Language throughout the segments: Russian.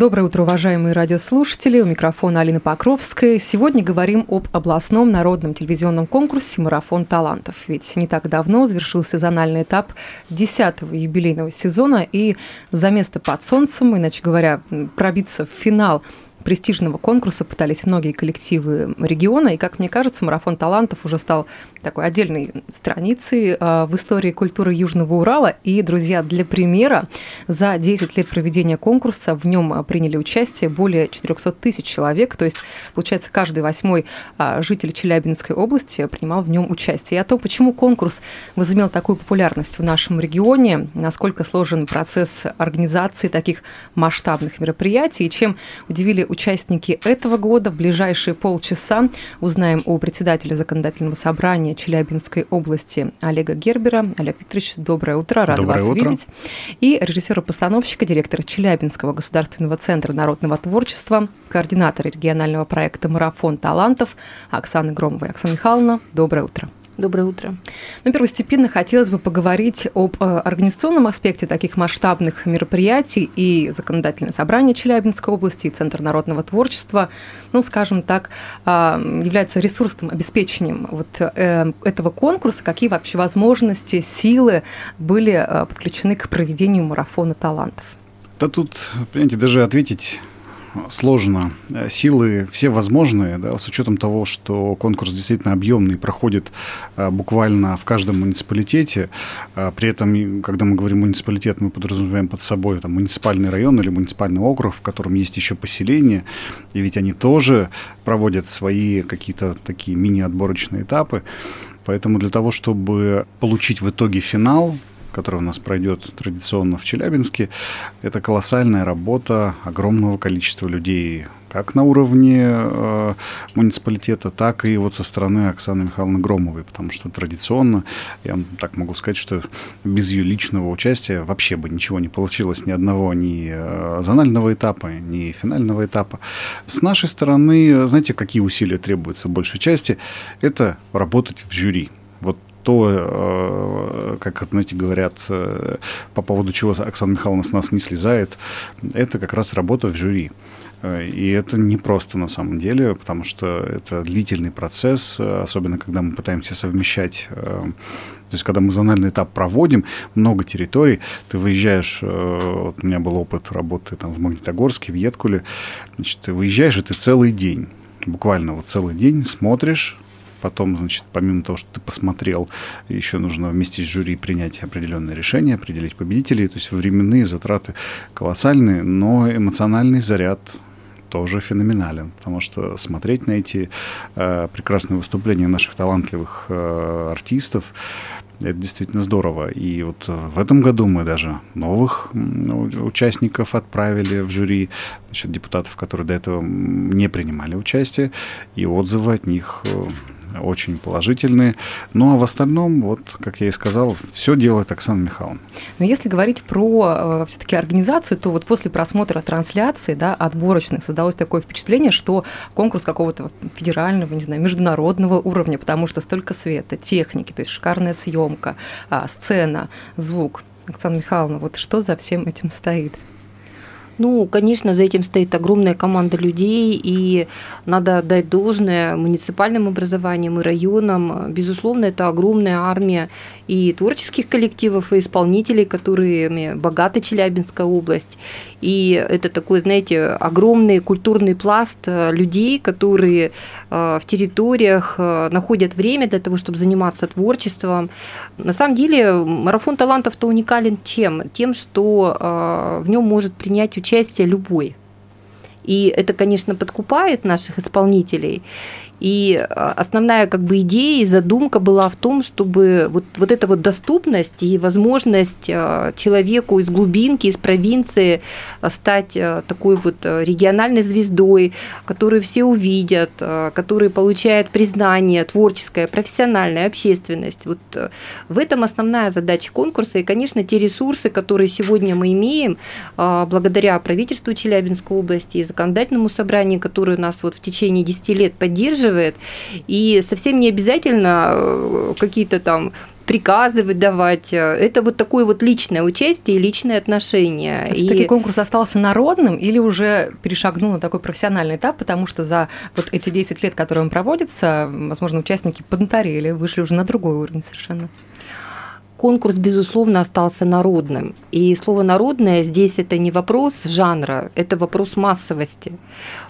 Доброе утро, уважаемые радиослушатели. У микрофона Алина Покровская. Сегодня говорим об областном народном телевизионном конкурсе «Марафон талантов». Ведь не так давно завершился зональный этап 10-го юбилейного сезона, и за место под солнцем, иначе говоря, пробиться в финал престижного конкурса пытались многие коллективы региона, и, как мне кажется, марафон талантов уже стал такой отдельной страницей э, в истории культуры Южного Урала. И, друзья, для примера, за 10 лет проведения конкурса в нем приняли участие более 400 тысяч человек, то есть, получается, каждый восьмой э, житель Челябинской области принимал в нем участие. И о том, почему конкурс возымел такую популярность в нашем регионе, насколько сложен процесс организации таких масштабных мероприятий, и чем удивили участники этого года. В ближайшие полчаса узнаем у председателя законодательного собрания Челябинской области Олега Гербера. Олег Викторович, доброе утро, рад Доброе вас утро. видеть. И режиссера-постановщика, директора Челябинского государственного центра народного творчества, координатора регионального проекта «Марафон талантов» Оксана Громова. Оксана Михайловна, доброе утро. Доброе утро. Ну, первостепенно хотелось бы поговорить об э, организационном аспекте таких масштабных мероприятий и законодательное собрание Челябинской области, и Центр народного творчества, ну, скажем так, а, являются ресурсным обеспечением вот э, этого конкурса. Какие вообще возможности, силы были э, подключены к проведению марафона талантов? Да тут, понимаете, даже ответить сложно. Э, Силы все возможные, да, с учетом того, что конкурс действительно объемный, проходит а, буквально в каждом муниципалитете. А, при этом, когда мы говорим муниципалитет, мы подразумеваем под собой там, муниципальный район или муниципальный округ, в котором есть еще поселение, и ведь они тоже проводят свои какие-то такие мини-отборочные этапы. Поэтому для того, чтобы получить в итоге финал, который у нас пройдет традиционно в Челябинске, это колоссальная работа огромного количества людей, как на уровне э, муниципалитета, так и вот со стороны Оксаны Михайловны Громовой, потому что традиционно, я так могу сказать, что без ее личного участия вообще бы ничего не получилось, ни одного ни э, зонального этапа, ни финального этапа. С нашей стороны, знаете, какие усилия требуются большей части? Это работать в жюри. Вот то, э, как, знаете, говорят, э, по поводу чего Оксана Михайловна с нас не слезает, это как раз работа в жюри. Э, И это непросто на самом деле, потому что это длительный процесс, особенно когда мы пытаемся совмещать то есть, когда мы зональный этап проводим, много территорий, ты выезжаешь, вот у меня был опыт работы там в Магнитогорске, в Еткуле, значит, ты выезжаешь, и ты целый день, буквально вот целый день смотришь, Потом, значит, помимо того, что ты посмотрел, еще нужно вместе с жюри принять определенные решения, определить победителей. То есть временные затраты колоссальные, но эмоциональный заряд тоже феноменален, потому что смотреть на эти э, прекрасные выступления наших талантливых э, артистов, это действительно здорово. И вот э, в этом году мы даже новых участников отправили в жюри, значит, депутатов, которые до этого не принимали участие, и отзывы от них э, очень положительные. Ну а в остальном, вот, как я и сказал, все делает Оксана Михайловна. Но если говорить про все-таки организацию, то вот после просмотра трансляции, да, отборочных, создалось такое впечатление, что конкурс какого-то федерального, не знаю, международного уровня, потому что столько света, техники, то есть шикарная съемка, а, сцена, звук. Оксана Михайловна, вот что за всем этим стоит? Ну, конечно, за этим стоит огромная команда людей, и надо отдать должное муниципальным образованиям и районам. Безусловно, это огромная армия и творческих коллективов, и исполнителей, которыми богата Челябинская область. И это такой, знаете, огромный культурный пласт э, людей, которые э, в территориях э, находят время для того, чтобы заниматься творчеством. На самом деле марафон талантов-то уникален чем? Тем, что в нем может принять участие любой. И это, конечно, подкупает наших исполнителей. И а, основная как бы идея и задумка была в том, чтобы вот, вот эта вот доступность и возможность а, человеку из глубинки, из провинции стать такой вот региональной звездой, которую все увидят, который получает признание творческое, профессиональное, общественность. Вот в этом основная задача конкурса. И, конечно, те ресурсы, которые сегодня мы имеем, благодаря правительству Челябинской области и законодательному собранию, которое нас вот в течение 10 лет поддерживает. И совсем не обязательно э, какие-то там приказы выдавать. Это вот такое вот личное участие и личные отношения. Есть, и... конкурс остался народным или уже перешагнул на такой профессиональный этап, потому что за вот эти 10 лет, которые он проводится, возможно, участники поднаторели, вышли уже на другой уровень совершенно? Конкурс, безусловно, остался народным. И слово «народное» здесь это не вопрос жанра, это вопрос массовости.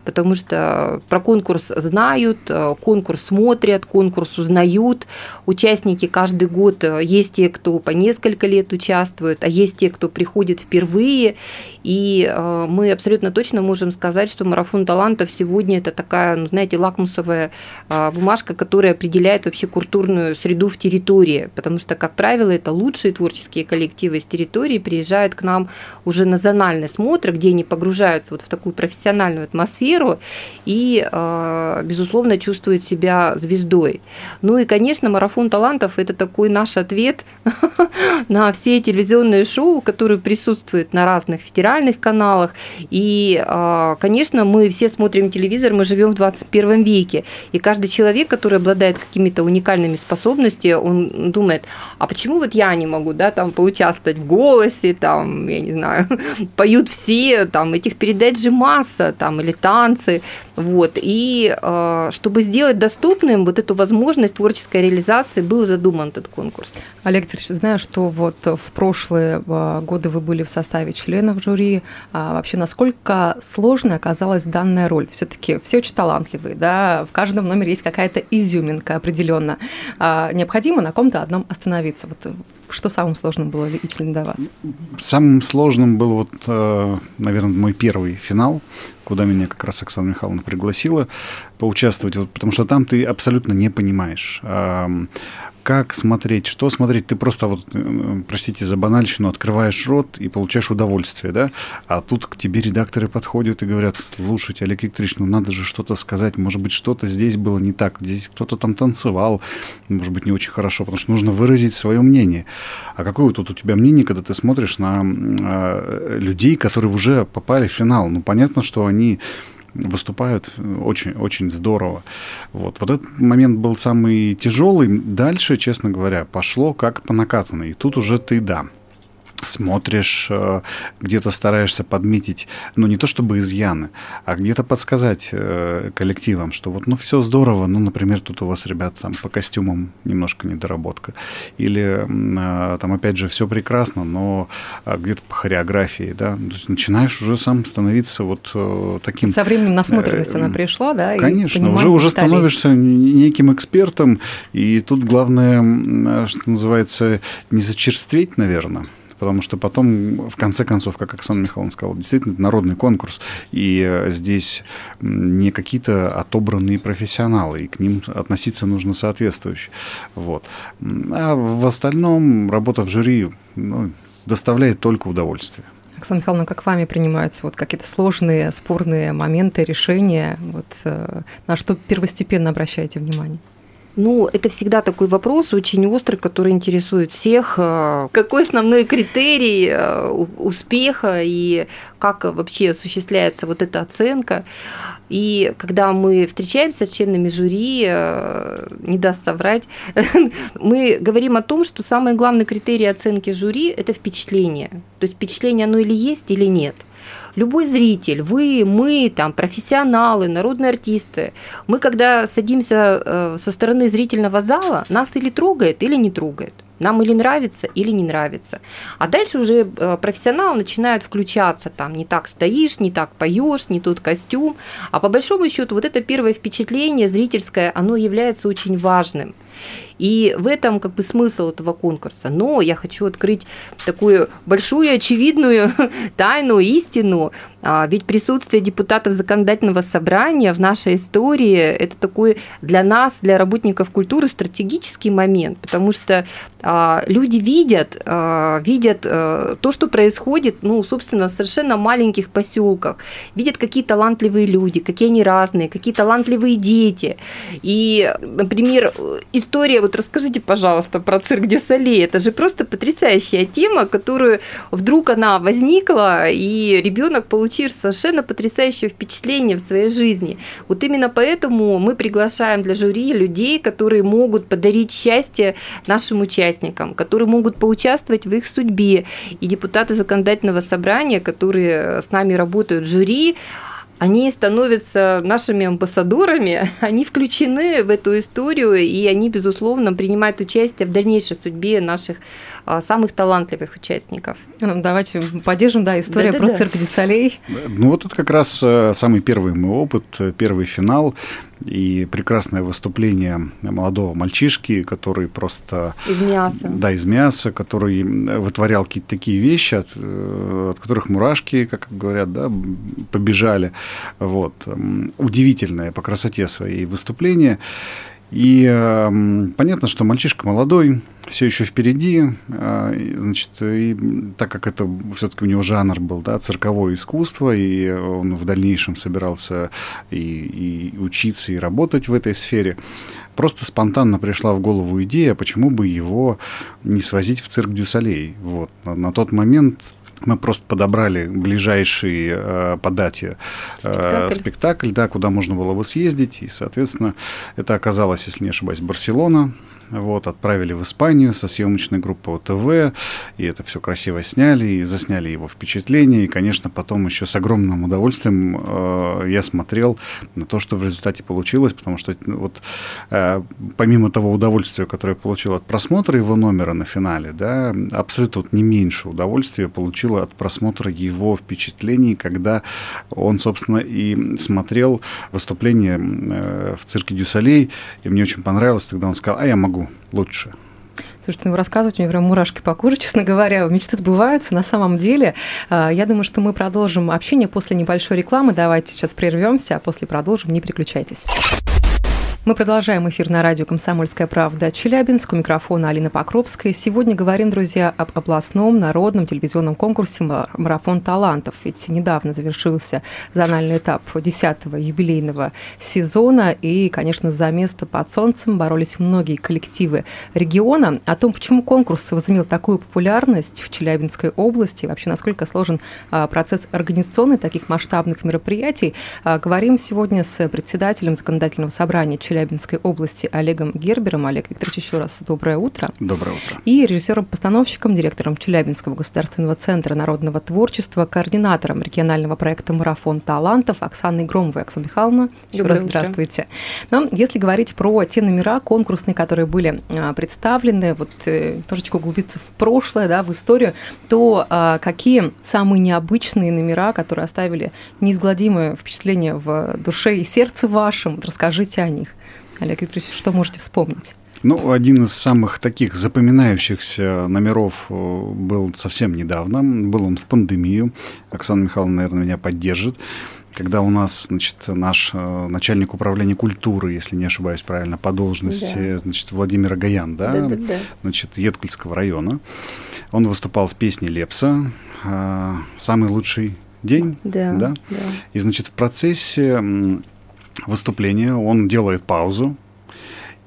Потому что про конкурс знают, конкурс смотрят, конкурс узнают. Участники каждый год, есть те, кто по несколько лет участвует, а есть те, кто приходит впервые. И э, мы абсолютно точно можем сказать, что марафон талантов сегодня это такая, ну, знаете, лакмусовая э, бумажка, которая определяет вообще культурную среду в территории. Потому что, как правило, это лучшие творческие коллективы из территории приезжают к нам уже на зональный смотр, где они погружаются вот в такую профессиональную атмосферу и, э, безусловно, чувствуют себя звездой. Ну и, конечно, марафон талантов – это такой наш ответ на все телевизионные шоу, которые присутствуют на разных федеральных каналах. И, а, конечно, мы все смотрим телевизор, мы живем в 21 веке. И каждый человек, который обладает какими-то уникальными способностями, он думает, а почему вот я не могу, да, там, поучаствовать в голосе, там, я не знаю, поют все, там, этих передач же масса, там, или танцы, вот. И а, чтобы сделать доступным вот эту возможность творческой реализации, был задуман этот конкурс. Олег Викторович, знаю, что вот в прошлые а, годы вы были в составе членов жюри, а вообще насколько сложной оказалась данная роль. Все-таки все очень талантливые, да, в каждом номере есть какая-то изюминка определенно. А необходимо на ком-то одном остановиться. Вот что самым сложным было лично для вас? Самым сложным был вот, э, наверное, мой первый финал, куда меня как раз Оксана Михайловна пригласила поучаствовать, вот, потому что там ты абсолютно не понимаешь, как смотреть, что смотреть. Ты просто, вот, э, простите за банальщину, открываешь рот и получаешь удовольствие, да? А тут к тебе редакторы подходят и говорят, слушайте, Олег Викторович, ну надо же что-то сказать, может быть, что-то здесь было не так, здесь кто-то там танцевал, может быть, не очень хорошо, потому что нужно выразить свое мнение. А какое тут у тебя мнение, когда ты смотришь на э, людей, которые уже попали в финал? Ну, понятно, что они выступают очень, очень здорово. Вот. вот этот момент был самый тяжелый. Дальше, честно говоря, пошло как по накатанной. И тут уже ты, да, смотришь, э, где-то стараешься подметить, ну не то чтобы изъяны, а где-то подсказать э, коллективам, что вот ну все здорово, ну, например, тут у вас, ребята, там по костюмам немножко недоработка. Или э, там, опять же, все прекрасно, но где-то по хореографии, да, то есть начинаешь уже сам становиться вот таким... Со временем насмотренность она пришла, да? Конечно, уже, уже становишься неким экспертом, и тут главное, что называется, не зачерстветь, наверное, потому что потом, в конце концов, как Оксана Михайловна сказала, действительно это народный конкурс, и э, здесь не какие-то отобранные профессионалы, и к ним относиться нужно соответствующе. Вот. А в остальном работа в жюри ну, доставляет только удовольствие. Оксана Михайловна, как вами принимаются вот какие-то сложные, спорные моменты, решения? Вот, э, на что первостепенно обращаете внимание? Ну, это всегда такой вопрос очень острый, который интересует всех. Э, какой основной критерий э, успеха и как вообще осуществляется вот эта оценка? И когда мы встречаемся с членами жюри, э, не даст соврать, мы говорим о том, что самый главный критерий оценки жюри – это впечатление. То есть впечатление оно или есть, или нет – любой зритель, вы, мы, там, профессионалы, народные артисты, мы, когда садимся э, со стороны зрительного зала, нас или трогает, или не трогает. Нам или нравится, или не нравится. А дальше уже э, профессионалы начинают включаться, там, не так стоишь, не так поешь, не тот костюм. А по большому счету вот это первое впечатление зрительское, оно является очень важным. И в этом как бы смысл этого конкурса. Но я хочу открыть такую большую очевидную тайну, истину. А, ведь присутствие депутатов законодательного собрания в нашей истории – это такой для нас, для работников культуры стратегический момент, потому что а, люди видят, а, видят э, то, что происходит, ну, собственно, в совершенно маленьких поселках, видят, какие талантливые люди, какие они разные, какие талантливые дети. И, например, история, вот расскажите, пожалуйста, про цирк Дюсалей, это же просто потрясающая тема, которую вдруг она возникла, и ребенок получил совершенно потрясающее впечатление в своей жизни. Вот именно поэтому мы приглашаем для жюри людей, которые могут подарить счастье нашим участникам, которые могут поучаствовать в их судьбе. И депутаты законодательного собрания, которые с нами работают в жюри, они становятся нашими амбассадорами, они включены в эту историю, и они, безусловно, принимают участие в дальнейшей судьбе наших а, самых талантливых участников. Ну, давайте поддержим, да, история да, про да, цирк Дюсалей. Ну вот это как раз э, самый первый мой опыт, э, первый финал и прекрасное выступление молодого мальчишки, который просто... Из мяса. Да, из мяса, который вытворял какие-то такие вещи, от, э, от которых мурашки, как говорят, да, побежали. Вот. Удивительное по красоте своей выступление. И э, понятно, что мальчишка молодой, все еще впереди, э, значит, и так как это все-таки у него жанр был, да, цирковое искусство, и он в дальнейшем собирался и, и учиться, и работать в этой сфере, просто спонтанно пришла в голову идея, почему бы его не свозить в цирк Дюсалей. Вот. На, на тот момент мы просто подобрали ближайший э, по дате э, спектакль. спектакль, да, куда можно было бы съездить. И, соответственно, это оказалось, если не ошибаюсь, Барселона. Вот, отправили в Испанию со съемочной группой ОТВ, и это все красиво сняли, и засняли его впечатление, и, конечно, потом еще с огромным удовольствием э, я смотрел на то, что в результате получилось, потому что ну, вот э, помимо того удовольствия, которое я получил от просмотра его номера на финале, да, абсолютно вот не меньше удовольствия получил от просмотра его впечатлений, когда он, собственно, и смотрел выступление э, в цирке Дюсалей, и мне очень понравилось, тогда он сказал, а я могу лучше. Слушайте, ну вы рассказываете, мне прям мурашки по коже, честно говоря. Мечты сбываются на самом деле. А, я думаю, что мы продолжим общение после небольшой рекламы. Давайте сейчас прервемся, а после продолжим. Не переключайтесь. Мы продолжаем эфир на радио «Комсомольская правда» Челябинск. У микрофона Алина Покровская. Сегодня говорим, друзья, об областном народном телевизионном конкурсе «Марафон талантов». Ведь недавно завершился зональный этап 10-го юбилейного сезона. И, конечно, за место под солнцем боролись многие коллективы региона. О том, почему конкурс возымел такую популярность в Челябинской области, вообще насколько сложен а, процесс организационный таких масштабных мероприятий, а, говорим сегодня с председателем законодательного собрания Челябинской области Олегом Гербером. Олег Викторович, еще раз доброе утро. Доброе утро. И режиссером-постановщиком, директором Челябинского государственного центра народного творчества, координатором регионального проекта «Марафон талантов» Оксаной Громовой. Оксана Михайловна, еще доброе раз утро. здравствуйте. Но если говорить про те номера конкурсные, которые были а, представлены, вот э, немножечко углубиться в прошлое, да, в историю, то а, какие самые необычные номера, которые оставили неизгладимое впечатление в душе и сердце вашем, расскажите о них. Олег Викторович, что можете вспомнить? Ну, один из самых таких запоминающихся номеров э, был совсем недавно. Был он в пандемию. Оксана Михайловна, наверное, меня поддержит. Когда у нас, значит, наш э, начальник управления культуры, если не ошибаюсь правильно, по должности, да. значит, Владимир Агаян, да, да, да, да. значит, Едкульского района, он выступал с песней Лепса э, «Самый лучший день». Да, да. да. И, значит, в процессе выступления, он делает паузу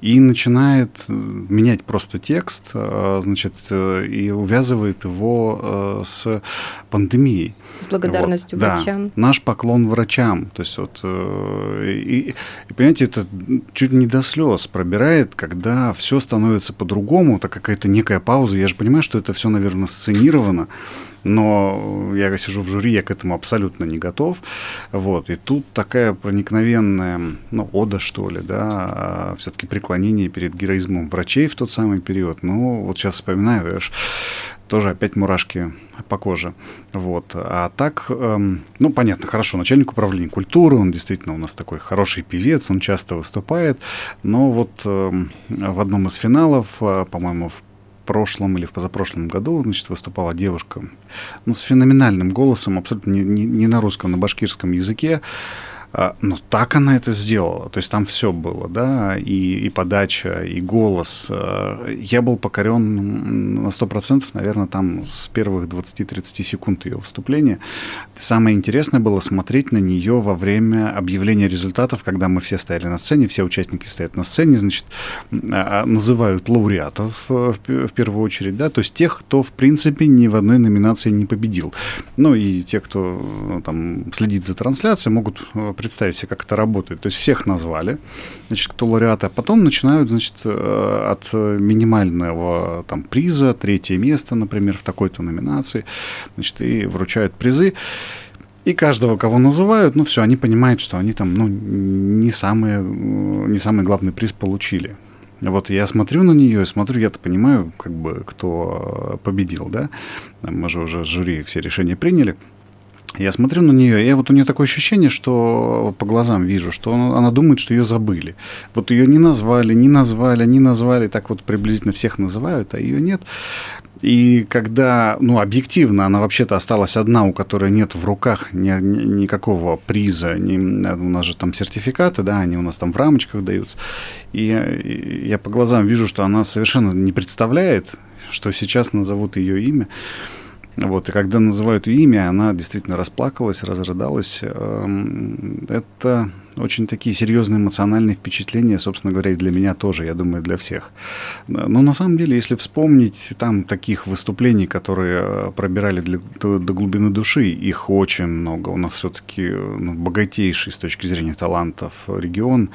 и начинает э, менять просто текст, э, значит, э, и увязывает его с пандемией. С благодарностью вот, врачам. Да, наш поклон врачам. То есть вот, и, и, понимаете, это чуть не до слез пробирает, когда все становится по-другому, так какая-то некая пауза. Я же понимаю, что это все, наверное, сценировано но я сижу в жюри, я к этому абсолютно не готов. Вот. И тут такая проникновенная, ну, ода, что ли, да, а все-таки преклонение перед героизмом врачей в тот самый период. Ну, вот сейчас вспоминаю, аж тоже опять мурашки по коже. Вот. А так, эм, ну, понятно, хорошо, начальник управления культуры, он действительно у нас такой хороший певец, он часто выступает, но вот эм, в одном из финалов, э, по-моему, в прошлом или в позапрошлом году, значит, выступала девушка, ну, с феноменальным голосом, абсолютно не, не, не на русском, на башкирском языке, но так она это сделала. То есть там все было, да, и, и подача, и голос. А, я был покорен на 100%, наверное, там с первых 20-30 секунд ее выступления. Самое интересное было смотреть на нее во время объявления результатов, когда мы все стояли на сцене, все участники стоят на сцене, значит, а, называют лауреатов э, в, в первую очередь, да, то есть тех, кто, в принципе, ни в одной номинации не победил. Ну и те, кто э, там следит за трансляцией, могут э, представить себе, как это работает. То есть всех назвали, значит, кто лауреаты, а потом начинают, значит, э, от минимального там приза, третье место, например, в такой-то номинации, значит, и вручают призы. И каждого, кого называют, ну все, они понимают, что они там, ну, не самые, не самый главный приз получили. Вот я смотрю на нее смотрю, я-то понимаю, как бы, кто победил, да. Мы же уже жюри все решения приняли. Я смотрю на нее, и вот у нее такое ощущение, что по глазам вижу, что она думает, что ее забыли. Вот ее не назвали, не назвали, не назвали, так вот приблизительно всех называют, а ее нет. И когда, ну, объективно, она вообще-то осталась одна, у которой нет в руках ни, ни, никакого приза, ни, у нас же там сертификаты, да, они у нас там в рамочках даются. И и я по глазам вижу, что она совершенно не представляет, что сейчас назовут ее имя. Вот, и когда называют ее имя, она действительно расплакалась, разрыдалась. Эм, это очень такие серьезные эмоциональные впечатления, собственно говоря, и для меня тоже, я думаю, для всех. Но на самом деле, если вспомнить там таких выступлений, которые э, пробирали для, до, до глубины души, их очень много. У нас все-таки ну, богатейший с точки зрения талантов регион.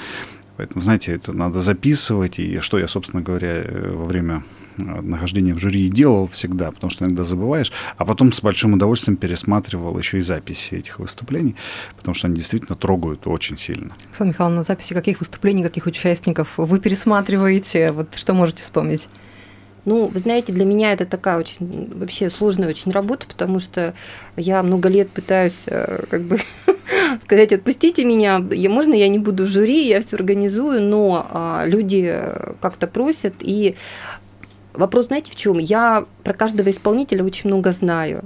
Поэтому, знаете, это надо записывать. И что я, собственно говоря, э, во время нахождение в жюри делал всегда, потому что иногда забываешь, а потом с большим удовольствием пересматривал еще и записи этих выступлений, потому что они действительно трогают очень сильно. Оксана Михайловна, записи каких выступлений, каких участников вы пересматриваете? Вот что можете вспомнить? Ну, вы знаете, для меня это такая очень вообще сложная очень работа, потому что я много лет пытаюсь э, как бы сказать, отпустите меня, я, можно я не буду в жюри, я все организую, но а, люди как-то просят, и Вопрос, знаете, в чем? Я про каждого исполнителя очень много знаю.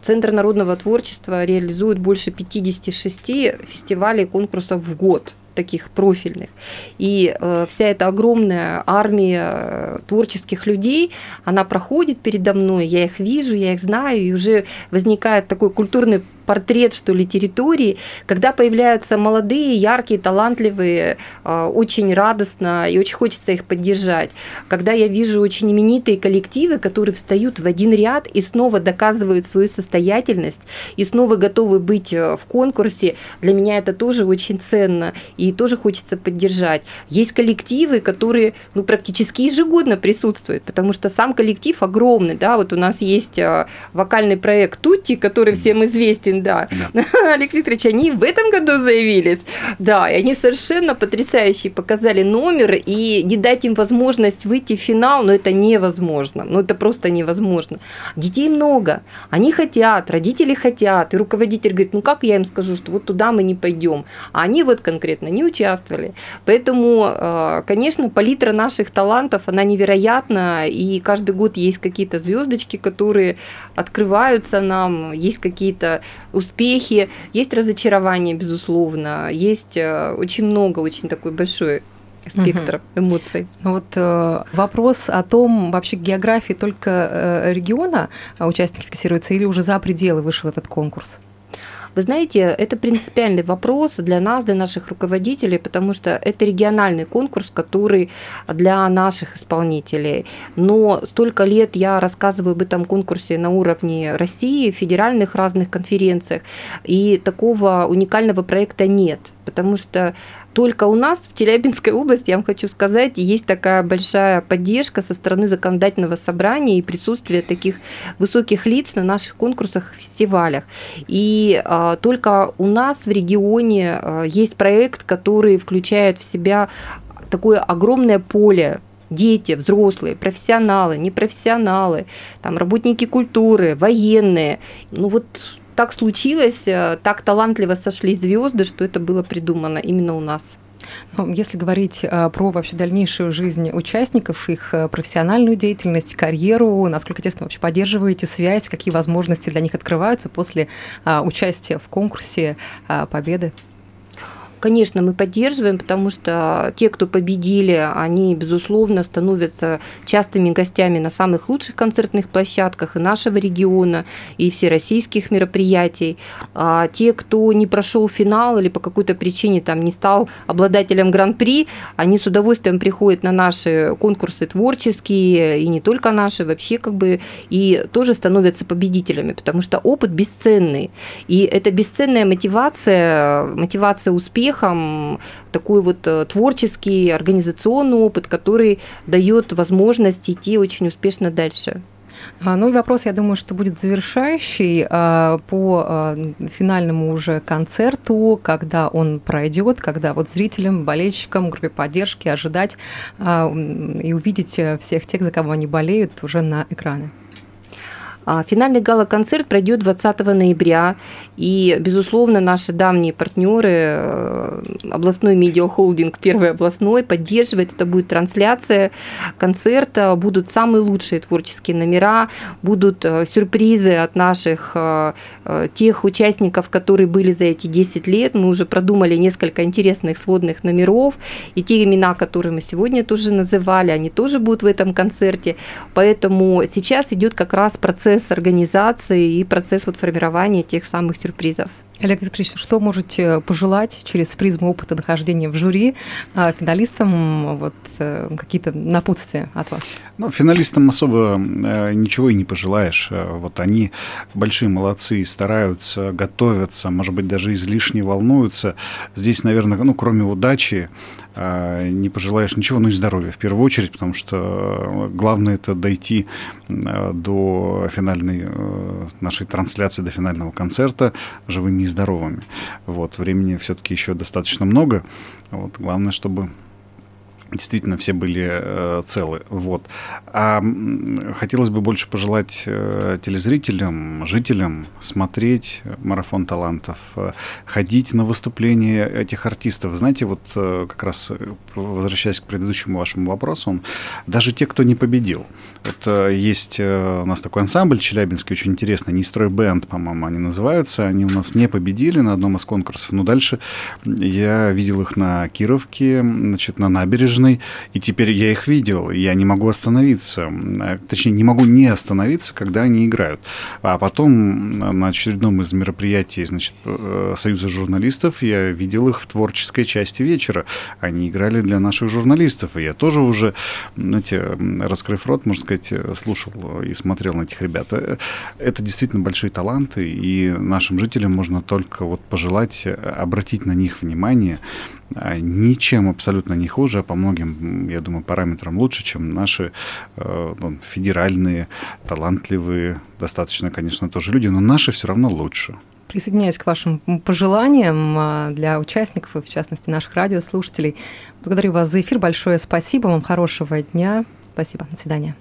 Центр народного творчества реализует больше 56 фестивалей и конкурсов в год таких профильных. И э, вся эта огромная армия э, творческих людей, она проходит передо мной, я их вижу, я их знаю, и уже возникает такой культурный портрет, что ли, территории, когда появляются молодые, яркие, талантливые, а, очень радостно и очень хочется их поддержать. Когда я вижу очень именитые коллективы, которые встают в один ряд и снова доказывают свою состоятельность, и снова готовы быть э, в конкурсе, для меня это тоже очень ценно, и тоже хочется поддержать. Есть коллективы, которые ну, практически ежегодно присутствуют, потому что сам коллектив огромный, да, вот у нас есть э, вокальный проект Тутти, который всем известен, да. да. Алексей Викторович, они в этом году заявились. Да, и они совершенно потрясающие показали номер, и не дать им возможность выйти в финал, но это невозможно. Ну, это просто невозможно. Детей много, они хотят, родители хотят, и руководитель говорит, ну, как я им скажу, что вот туда мы не пойдем. А они вот конкретно не участвовали. Поэтому, э, конечно, палитра наших талантов, она невероятна, и каждый год есть какие-то звездочки, которые открываются нам, есть какие-то успехи, есть разочарование, безусловно, есть э, очень много, очень такой большой спектр угу. эмоций. Ну вот э, вопрос о том, вообще географии только э, региона а участники фиксируются или уже за пределы вышел этот конкурс? Вы знаете, это принципиальный вопрос для нас, для наших руководителей, потому что это региональный конкурс, который для наших исполнителей. Но столько лет я рассказываю об этом конкурсе на уровне России, федеральных разных конференциях, и такого уникального проекта нет, потому что только у нас в Челябинской области, я вам хочу сказать, есть такая большая поддержка со стороны законодательного собрания и присутствие таких высоких лиц на наших конкурсах, фестивалях. И а, только у нас в регионе а, есть проект, который включает в себя такое огромное поле дети, взрослые, профессионалы, непрофессионалы, там, работники культуры, военные. Ну вот так случилось, э, так талантливо сошли звезды, что это было придумано именно у нас. Ну, если говорить э, про вообще дальнейшую жизнь участников, их э, профессиональную деятельность, карьеру, насколько тесно вообще поддерживаете связь, какие возможности для них открываются после участия в конкурсе победы? Конечно, мы поддерживаем, потому что те, кто победили, они, безусловно, становятся частыми гостями на самых лучших концертных площадках и нашего региона, и всероссийских мероприятий. А те, кто не прошел финал или по какой-то причине там не стал обладателем гран-при, они с удовольствием приходят на наши конкурсы творческие, и не только наши, вообще как бы, и тоже становятся победителями, потому что опыт бесценный. И это бесценная мотивация, мотивация успеха, успехом такой вот э, творческий, организационный опыт, который дает возможность идти очень успешно дальше. А, ну и вопрос, я думаю, что будет завершающий а, по а, финальному уже концерту, когда он пройдет, когда вот зрителям, болельщикам, группе поддержки ожидать и увидеть всех тех, за кого они болеют, уже на экраны. А, финальный гала-концерт пройдет 20 ноября, и, безусловно, наши давние партнеры, э, областной медиахолдинг «Первый областной» поддерживает. Это будет трансляция концерта, будут самые лучшие творческие номера, будут э, сюрпризы от наших э, тех участников, которые были за эти 10 лет. Мы уже продумали несколько интересных сводных номеров, и те имена, которые мы сегодня тоже называли, они тоже будут в этом концерте. Поэтому сейчас идет как раз процесс процесс организации и процесс вот формирования тех самых сюрпризов. Олег Викторович, что можете пожелать через призму опыта нахождения в жюри а, финалистам, вот э, какие-то напутствия от вас? Ну, финалистам особо э, ничего и не пожелаешь. Э, вот они большие молодцы, стараются, готовятся, может быть, даже излишне волнуются. Здесь, наверное, ну, кроме удачи, не пожелаешь ничего, ну и здоровья в первую очередь, потому что главное это дойти до финальной нашей трансляции, до финального концерта живыми здоровыми. Вот, времени все-таки еще достаточно много. Вот, главное, чтобы действительно все были э, целы. Вот. А хотелось бы больше пожелать э, телезрителям, жителям смотреть марафон талантов, э, ходить на выступления этих артистов. Знаете, вот э, как раз э, возвращаясь к предыдущему вашему вопросу, даже те, кто не победил. Вот э, есть э, у нас такой ансамбль челябинский, очень интересный, не строй бенд, по-моему, они называются. Они у нас не победили на одном из конкурсов, но дальше я видел их на Кировке, значит, на набережной набережной, и теперь я их видел, и я не могу остановиться, точнее, не могу не остановиться, когда они играют. А потом на очередном из мероприятий, значит, э, Союза журналистов я видел их в творческой части вечера. Они играли для наших журналистов, и я тоже уже, знаете, раскрыв рот, можно сказать, слушал и смотрел на этих ребят. Э, это действительно большие таланты, и нашим жителям можно только вот пожелать обратить на них внимание, ничем абсолютно не хуже, а по многим, я думаю, параметрам лучше, чем наши э, ну, федеральные, талантливые, достаточно, конечно, тоже люди, но наши все равно лучше. Присоединяюсь к вашим пожеланиям а, для участников и, в частности, наших радиослушателей. Благодарю вас за эфир. Большое спасибо. Вам хорошего дня. Спасибо. До свидания.